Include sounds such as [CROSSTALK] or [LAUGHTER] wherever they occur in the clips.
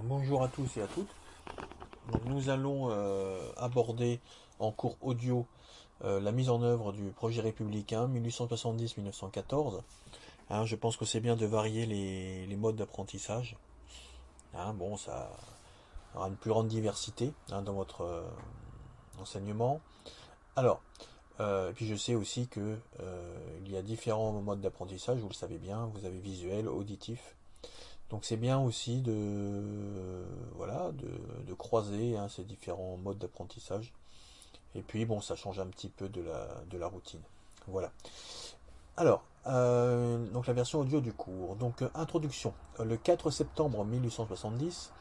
bonjour à tous et à toutes. nous allons euh, aborder en cours audio euh, la mise en œuvre du projet républicain 1870-1914. Hein, je pense que c'est bien de varier les, modes d'apprentissage. Hein, bon, ça aura une plus grande diversité hein, dans votre euh, enseignement. Alors, puis je sais aussi que il y a différents modes d'apprentissage, vous le savez bien, vous avez visuel, auditif, donc c'est bien aussi de voilà de, croiser hein, ces différents modes d'apprentissage. Et puis bon, ça change un petit peu de la, de la routine. Voilà. Alors, euh, donc la version audio du cours. Donc euh, introduction. Euh, le 4 septembre 1870,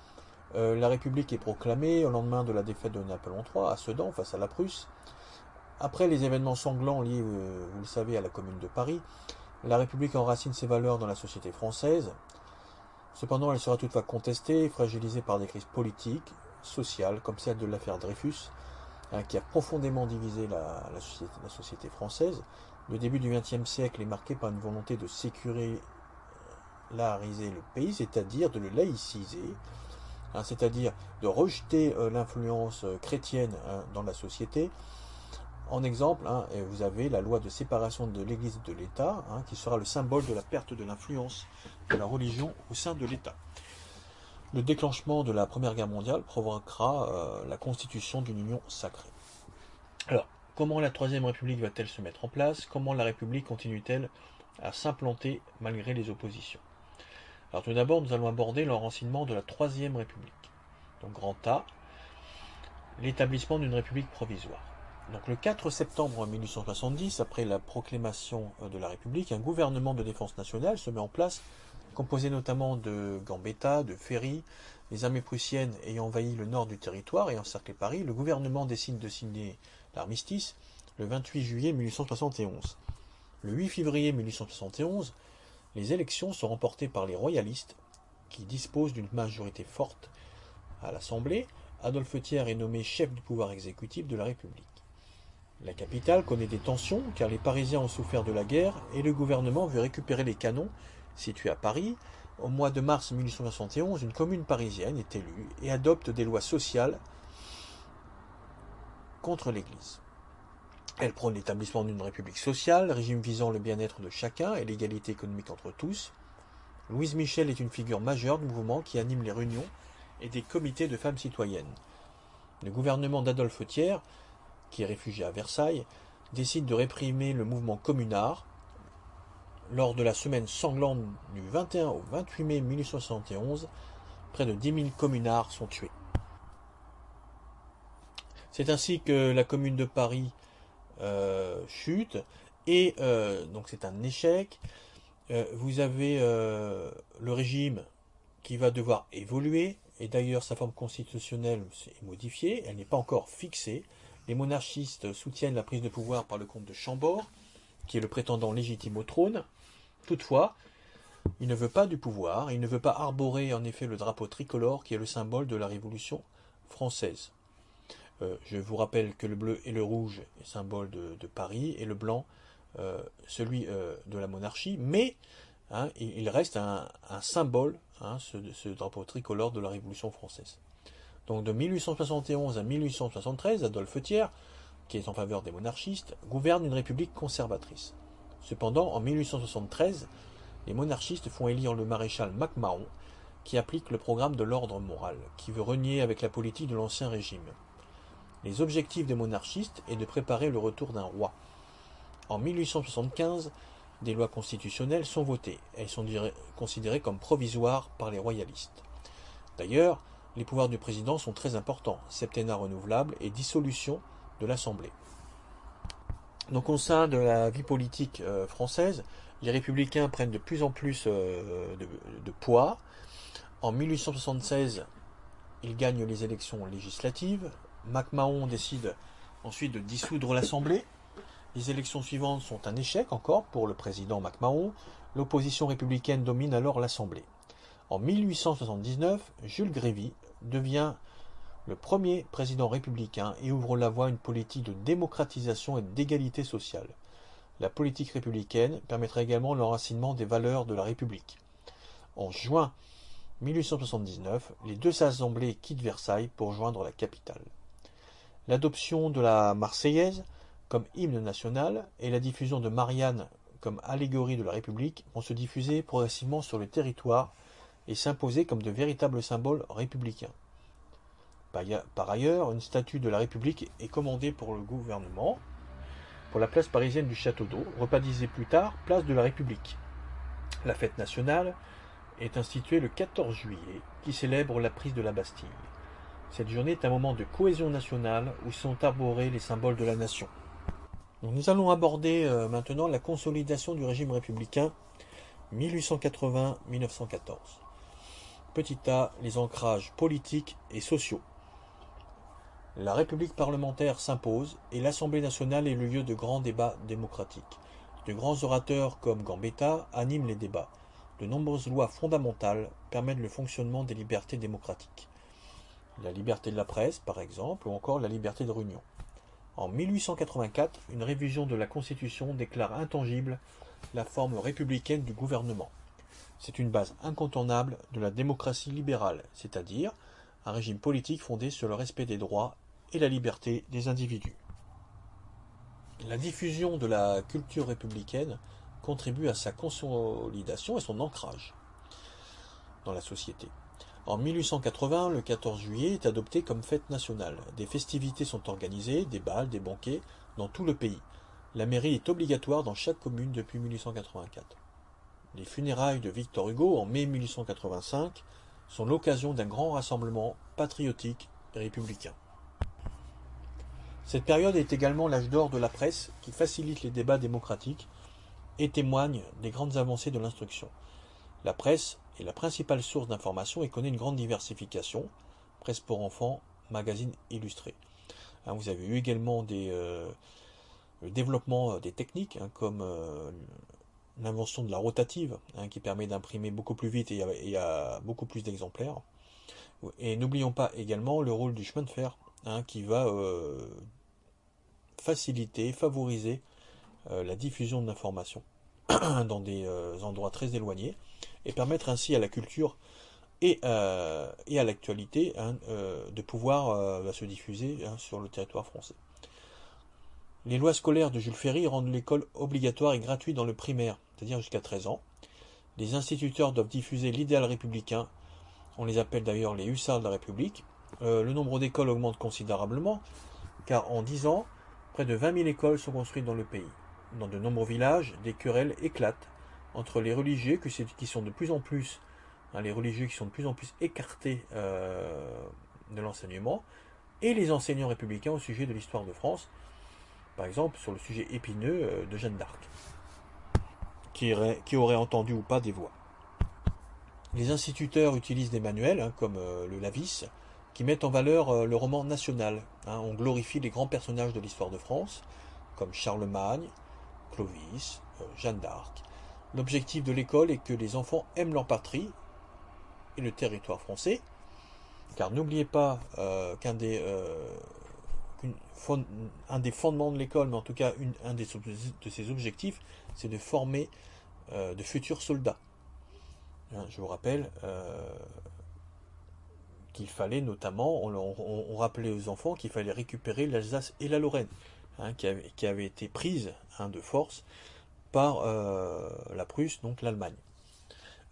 la République est proclamée au lendemain de la défaite de Napoléon III à Sedan face à la Prusse. Après les événements sanglants liés, vous le savez, à la Commune de Paris, la République enracine ses valeurs dans la société française. Cependant, elle sera toutefois contestée et fragilisée par des crises politiques, sociales, comme celle de l'affaire Dreyfus, hein, qui a profondément divisé la, société, française. Le début du XXe siècle est marqué par une volonté de sécuriser le pays, c'est-à-dire de le laïciser, hein, c'est-à-dire de rejeter euh, l'influence euh, chrétienne hein, dans la société, en exemple, hein, vous avez la loi de séparation de l'Église et de l'État, hein, qui sera le symbole de la perte de l'influence de la religion au sein de l'État. Le déclenchement de la Première Guerre mondiale provoquera euh, la constitution d'une union sacrée. Alors, comment la Troisième République va-t-elle se mettre en place? Comment la République continue-t-elle à s'implanter malgré les oppositions? Alors tout d'abord, nous allons aborder l'enracinement de la Troisième République. Donc grand A, l'établissement d'une République provisoire. Le 4 septembre 1870, après la proclamation euh, de la République, un gouvernement de défense nationale se met en place, composé notamment de Gambetta, de Ferry, les armées prussiennes ayant envahi le nord du territoire et encerclé Paris, le gouvernement décide de signer l'armistice le 28 juillet 1871. Le 8 février 1871, les élections sont remportées par les royalistes, qui disposent d'une majorité forte à l'Assemblée. Adolphe Thiers est nommé chef du pouvoir exécutif de la République. La capitale connaît des tensions car les Parisiens ont souffert de la guerre et le gouvernement veut récupérer les canons situés à Paris. Au mois de mars 1871, une commune parisienne est élue et adopte des lois sociales contre l'Église. Elle prône l'établissement d'une république sociale, régime visant le bien-être de chacun et l'égalité économique entre tous. Louise Michel est une figure majeure du mouvement qui anime les réunions et des comités de femmes citoyennes. Le gouvernement d'Adolphe Thiers qui est réfugié à Versailles, décide de réprimer le mouvement communard. Lors de la semaine sanglante du 21 au 28 mai 1871, près de 10 000 communards sont tués. C'est ainsi que la commune de Paris euh, chute, et euh, donc c'est un échec. Euh, vous avez le régime qui va devoir évoluer, et d'ailleurs sa forme constitutionnelle est modifiée, elle n'est pas encore fixée. Les monarchistes soutiennent la prise de pouvoir par le comte de Chambord, qui est le prétendant légitime au trône. Toutefois, il ne veut pas du pouvoir, il ne veut pas arborer en effet le drapeau tricolore qui est le symbole de la Révolution française. Euh, je vous rappelle que le bleu et le rouge est symbole de, Paris et le blanc euh, celui euh, de la monarchie, mais hein, il, reste un, symbole, hein, ce drapeau tricolore de la Révolution française. Donc de 1871 à 1873, Adolphe Thiers, qui est en faveur des monarchistes, gouverne une république conservatrice. Cependant, en 1873, les monarchistes font élire le maréchal MacMahon, qui applique le programme de l'ordre moral, qui veut renier avec la politique de l'ancien régime. Les objectifs des monarchistes est de préparer le retour d'un roi. En 1875, des lois constitutionnelles sont votées. Elles sont considérées comme provisoires par les royalistes. D'ailleurs, les pouvoirs du président sont très importants, septennat renouvelable et dissolution de l'Assemblée. Donc au sein de la vie politique euh, française, les républicains prennent de plus en plus euh, de, poids. En 1876, ils gagnent les élections législatives. MacMahon décide ensuite de dissoudre l'Assemblée. Les élections suivantes sont un échec encore pour le président MacMahon. L'opposition républicaine domine alors l'Assemblée. En 1879, Jules Grévy devient le premier président républicain et ouvre la voie à une politique de démocratisation et d'égalité sociale. La politique républicaine permettra également l'enracinement des valeurs de la République. En juin 1879, les deux assemblées quittent Versailles pour joindre la capitale. L'adoption de la Marseillaise comme hymne national et la diffusion de Marianne comme allégorie de la République vont se diffuser progressivement sur le territoire et s'imposer comme de véritables symboles républicains. Par ailleurs, une statue de la République est commandée pour le gouvernement pour la place parisienne du Château d'Eau, rebaptisée plus tard place de la République. La fête nationale est instituée le 14 juillet, qui célèbre la prise de la Bastille. Cette journée est un moment de cohésion nationale où sont arborés les symboles de la nation. nous allons aborder euh, maintenant la consolidation du régime républicain 1880-1914. Petit a, les ancrages politiques et sociaux. La République parlementaire s'impose et l'Assemblée nationale est le lieu de grands débats démocratiques. De grands orateurs comme Gambetta animent les débats. De nombreuses lois fondamentales permettent le fonctionnement des libertés démocratiques. La liberté de la presse, par exemple, ou encore la liberté de réunion. En 1884, une révision de la Constitution déclare intangible la forme républicaine du gouvernement. C'est une base incontournable de la démocratie libérale, c'est-à-dire un régime politique fondé sur le respect des droits et la liberté des individus. La diffusion de la culture républicaine contribue à sa consolidation et son ancrage dans la société. En 1880, le 14 juillet est adopté comme fête nationale. Des festivités sont organisées, des bals, des banquets, dans tout le pays. La mairie est obligatoire dans chaque commune depuis 1884. Les funérailles de Victor Hugo en mai 1885 sont l'occasion d'un grand rassemblement patriotique républicain. Cette période est également l'âge d'or de la presse qui facilite les débats démocratiques et témoigne des grandes avancées de l'instruction. La presse est la principale source d'information et connaît une grande diversification, presse pour enfants, magazines illustrés. Hein, vous avez eu également des, euh, le développement des techniques hein, comme euh, l'invention de la rotative hein, qui permet d'imprimer beaucoup plus vite et à, beaucoup plus d'exemplaires. Et n'oublions pas également le rôle du chemin de fer qui va euh, faciliter, favoriser euh, la diffusion de l'information [CLEARS THROAT] dans des euh, endroits très éloignés et permettre ainsi à la culture et, et à l'actualité hein, de pouvoir se diffuser hein, sur le territoire français. Les lois scolaires de Jules Ferry rendent l'école obligatoire et gratuite dans le primaire, c'est-à-dire jusqu'à 13 ans. Les instituteurs doivent diffuser l'idéal républicain, on les appelle d'ailleurs les hussards de la République. le nombre d'écoles augmente considérablement, car en 10 ans, Près de 20 000 écoles sont construites dans le pays. Dans de nombreux villages, des querelles éclatent entre les religieux qui sont de plus en plus, hein, les religieux qui sont de plus en plus écartés euh, de l'enseignement, et les enseignants républicains au sujet de l'histoire de France, par exemple sur le sujet épineux euh, de Jeanne d'Arc, qui, aurait entendu ou pas des voix. Les instituteurs utilisent des manuels, hein, comme euh, le Lavis, qui mettent en valeur euh, le roman national. Hein. on glorifie les grands personnages de l'histoire de France, comme Charlemagne, Clovis, Jeanne d'Arc. L'objectif de l'école est que les enfants aiment leur patrie et le territoire français, car n'oubliez pas qu'un des, un des fondements de l'école, mais en tout cas un des, de ses objectifs, c'est de former de futurs soldats. Hein, je vous rappelle, qu'il fallait notamment, on, rappelait aux enfants qu'il fallait récupérer l'Alsace et la Lorraine, hein, qui, avaient été prises hein, de force par euh, la Prusse, donc l'Allemagne.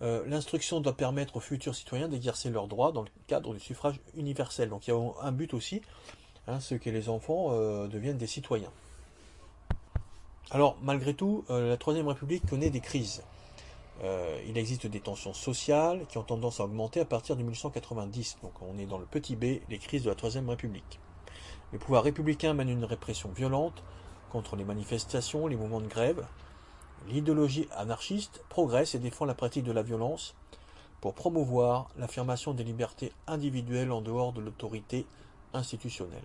Euh, l'instruction doit permettre aux futurs citoyens d'exercer leurs droits dans le cadre du suffrage universel. Donc il y a un but aussi, hein, ce que les enfants euh, deviennent des citoyens. Alors malgré tout, la Troisième République connaît des crises. Euh, il existe des tensions sociales qui ont tendance à augmenter à partir de 1890. Donc on est dans le petit b, les crises de la Troisième République. Le pouvoir républicain mène une répression violente contre les manifestations, les mouvements de grève. L'idéologie anarchiste progresse et défend la pratique de la violence pour promouvoir l'affirmation des libertés individuelles en dehors de l'autorité institutionnelle.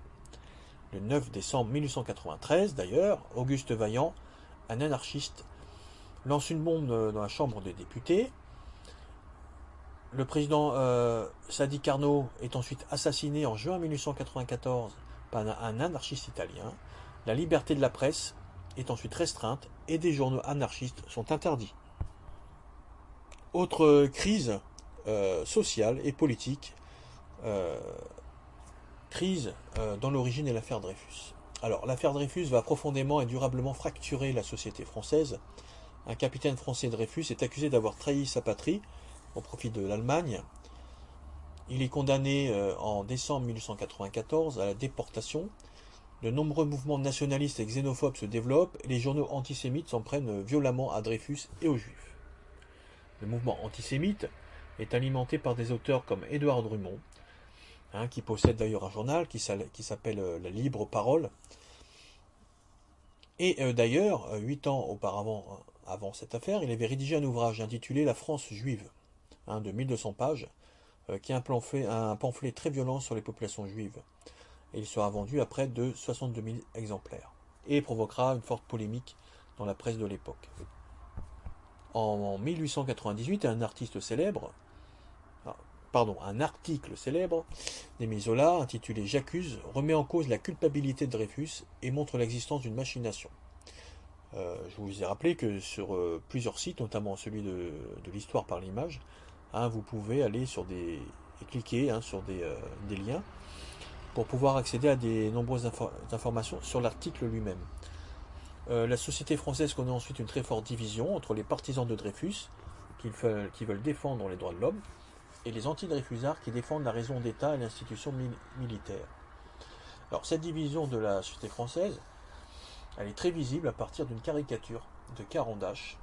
Le 9 décembre 1893, d'ailleurs, Auguste Vaillant, un anarchiste, lance une bombe dans la Chambre des députés. Le président euh, Sadi Carnot est ensuite assassiné en juin 1894 par un anarchiste italien. La liberté de la presse est ensuite restreinte et des journaux anarchistes sont interdits. Autre crise euh, sociale et politique crise dans l'origine de l'affaire Dreyfus. Alors, l'affaire Dreyfus va profondément et durablement fracturer la société française. Un capitaine français Dreyfus est accusé d'avoir trahi sa patrie au profit de l'Allemagne. Il est condamné en décembre 1894 à la déportation de nombreux mouvements nationalistes et xénophobes se développent et les journaux antisémites s'en prennent violemment à Dreyfus et aux Juifs. Le mouvement antisémite est alimenté par des auteurs comme Édouard Drummond, hein, qui possède d'ailleurs un journal qui s'appelle euh, La Libre Parole. Et euh, d'ailleurs, euh, huit ans auparavant, avant cette affaire, il avait rédigé un ouvrage intitulé La France juive, hein, de 1200 pages, qui est un pamphlet très violent sur les populations juives il sera vendu à près de 62 000 exemplaires, et provoquera une forte polémique dans la presse de l'époque. En 1898, un artiste célèbre, un article célèbre d'Émile Zola intitulé J'accuse remet en cause la culpabilité de Dreyfus et montre l'existence d'une machination. Euh, je vous ai rappelé que sur euh, plusieurs sites, notamment celui de, l'histoire par l'image, hein, vous pouvez aller sur des et cliquer hein, sur des, euh, des liens pour pouvoir accéder à des nombreuses informations sur l'article lui-même. La société française connaît ensuite une très forte division entre les partisans de Dreyfus, qui veulent défendre les droits de l'homme, et les anti-Dreyfusards qui défendent la raison d'État et l'institution militaire. Alors cette division de la société française, elle est très visible à partir d'une caricature de Carandache,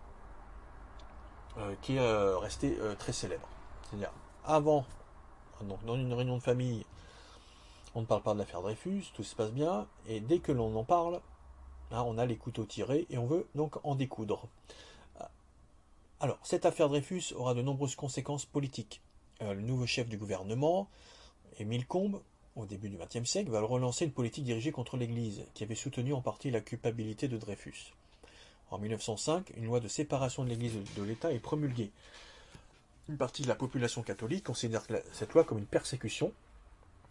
euh, qui est euh, restée très célèbre. C'est-à-dire, avant, donc dans une réunion de famille, on ne parle pas de l'affaire Dreyfus, tout se passe bien, et dès que l'on en parle, hein, on a les couteaux tirés et on veut donc en découdre. Alors, cette affaire Dreyfus aura de nombreuses conséquences politiques. Euh, le nouveau chef du gouvernement, Émile Combes, au début du XXe siècle, va relancer une politique dirigée contre l'Église, qui avait soutenu en partie la culpabilité de Dreyfus. En 1905, une loi de séparation de l'Église de l'État est promulguée. Une partie de la population catholique considère cette loi comme une persécution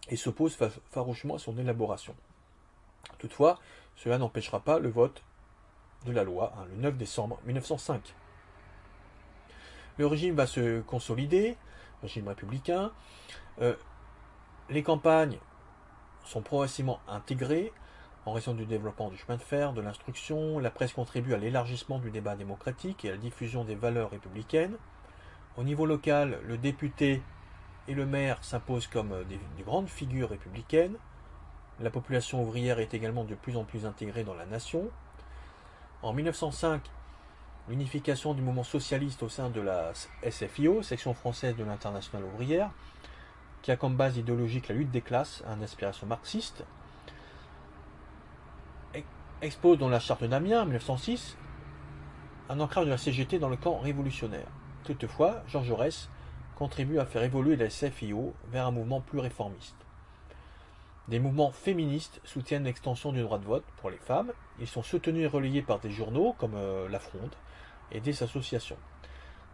et s'oppose farouchement à son élaboration. Toutefois, cela n'empêchera pas le vote de la loi hein, le 9 décembre 1905. Le régime va se consolider, régime républicain. Euh, les campagnes sont progressivement intégrées en raison du développement du chemin de fer, de l'instruction. La presse contribue à l'élargissement du débat démocratique et à la diffusion des valeurs républicaines. Au niveau local, le député et le maire s'impose comme euh, des, grandes figures républicaines. La population ouvrière est également de plus en plus intégrée dans la nation. En 1905, l'unification du mouvement socialiste au sein de la SFIO, section française de l'internationale ouvrière, qui a comme base idéologique la lutte des classes, un inspiration marxiste, expose dans la charte d'Amiens, 1906, un ancrage de la CGT dans le camp révolutionnaire. Toutefois, Georges Jaurès contribue à faire évoluer la SFIO vers un mouvement plus réformiste. Des mouvements féministes soutiennent l'extension du droit de vote pour les femmes. Ils sont soutenus et relayés par des journaux comme euh, La Fronde et des associations.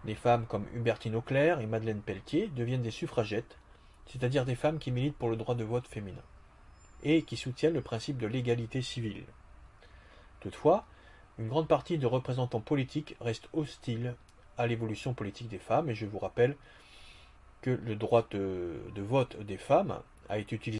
Des femmes comme Hubertine Auclair et Madeleine Pelletier deviennent des suffragettes, c'est-à-dire des femmes qui militent pour le droit de vote féminin et qui soutiennent le principe de l'égalité civile. Toutefois, une grande partie de représentants politiques restent hostiles à l'évolution politique des femmes et je vous rappelle que le droit de, vote des femmes a été utilisé